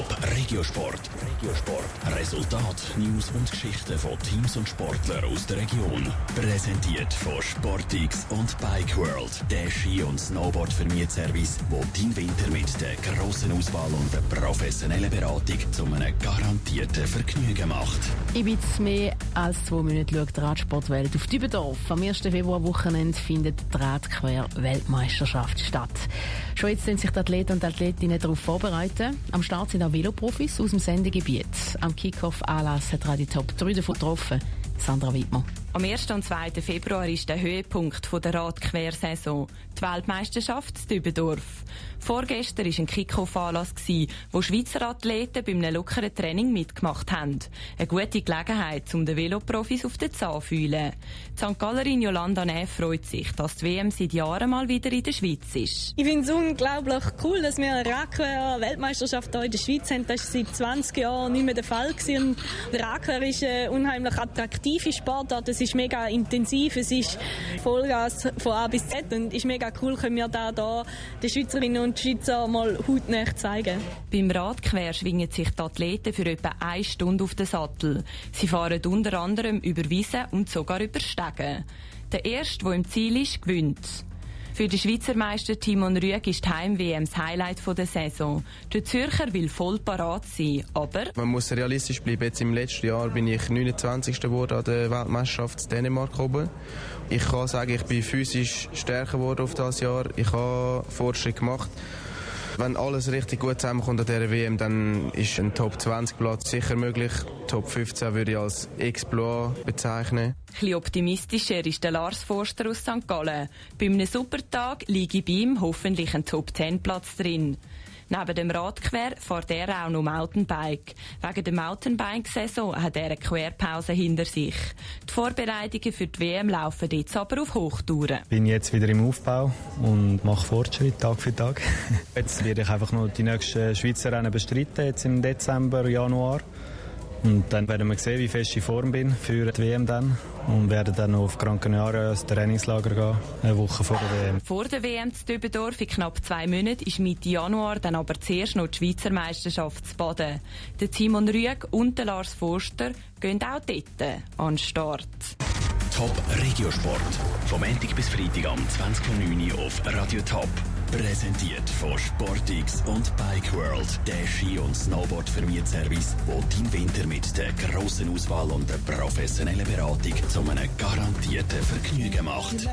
Top Regiosport. Regiosport. Resultat, News und Geschichten von Teams und Sportlern aus der Region. Präsentiert von Sportix und Bike World. Der Ski- und snowboard Service, wo dein Winter mit der grossen Auswahl und der professionellen Beratung zu einem garantierten Vergnügen macht. Ich bin mehr als zwei Minuten schaut die Radsportwelt auf Dübendorf. Am 1. Februarwochenende findet die Radquer-Weltmeisterschaft statt. Schon jetzt sind sich die Athleten und Athletinnen darauf vorbereiten. Am Start sind auch Veloprofis aus dem Sendegebiet. Am Kickoff-Anlass hat Radio Top 3 davon getroffen. Sandra Wittmann. Am 1. und 2. Februar ist der Höhepunkt der Radquersaison, die Weltmeisterschaft in Dübendorf. Vorgestern war ein Kickoff-Anlass, wo Schweizer Athleten bei einem lockeren Training mitgemacht haben. Eine gute Gelegenheit, um den Veloprofis auf den Zahn zu fühlen. Die St. Gallerin Jolanda Neff freut sich, dass die WM seit Jahren mal wieder in der Schweiz ist. Ich finde es unglaublich cool, dass wir eine Radquer-Weltmeisterschaft hier in der Schweiz haben. Das war seit 20 Jahren nicht mehr der Fall. Gewesen. Radquer ist eine unheimlich attraktive Sportart es ist mega intensiv, es ist Vollgas von A bis Z und ist mega cool, können wir da, da den Schweizerinnen und Schweizer mal hautnah zeigen. Beim Radquer schwingen sich die Athleten für etwa eine Stunde auf den Sattel. Sie fahren unter anderem über Wiesen und sogar über Stegen. Der Erste, der im Ziel ist, gewinnt. Für den Schweizer Meister Timon Rüeg ist die Heim-WM das Highlight der Saison. Der Zürcher will voll parat sein, aber... Man muss realistisch bleiben. Jetzt im letzten Jahr bin ich 29. geworden an der Weltmeisterschaft in Dänemark oben. Ich kann sagen, ich bin physisch stärker geworden auf das Jahr. Ich habe Fortschritt gemacht. Wenn alles richtig gut zusammenkommt an dieser WM, dann ist ein Top 20 Platz sicher möglich. Top 15 würde ich als Exploit bezeichnen. Ein optimistischer ist der Lars Forster aus St. Gallen. Bei einem Supertag liege bei ihm hoffentlich ein Top 10 Platz drin. Neben dem Radquer fährt er auch noch Mountainbike. Wegen der Mountainbike-Saison hat er eine Querpause hinter sich. Die Vorbereitungen für die WM laufen jetzt aber auf Hochtouren. Ich bin jetzt wieder im Aufbau und mache Fortschritt Tag für Tag. Jetzt werde ich einfach noch die nächsten Schweizer Rennen bestreiten, jetzt im Dezember, Januar. Und dann werden wir sehen, wie fest ich in Form bin für die WM dann. Und werden dann auf Gran Canaria ins Trainingslager gehen, eine Woche vor der WM. Vor der WM zu Dübendorf in knapp zwei Monaten ist Mitte Januar dann aber zuerst noch die Schweizer Meisterschaft zu Baden. Der Simon Rüeg und der Lars Forster gehen auch dort an den Start. Top Regiosport. Vom Montag bis Freitag am 20.09 Uhr auf Radio Top. Präsentiert von Sportix und Bike World. Der Ski- und Snowboard-Vermietservice, wo dein Winter mit der grossen Auswahl und der professionellen Beratung zu einem garantierten Vergnügen macht.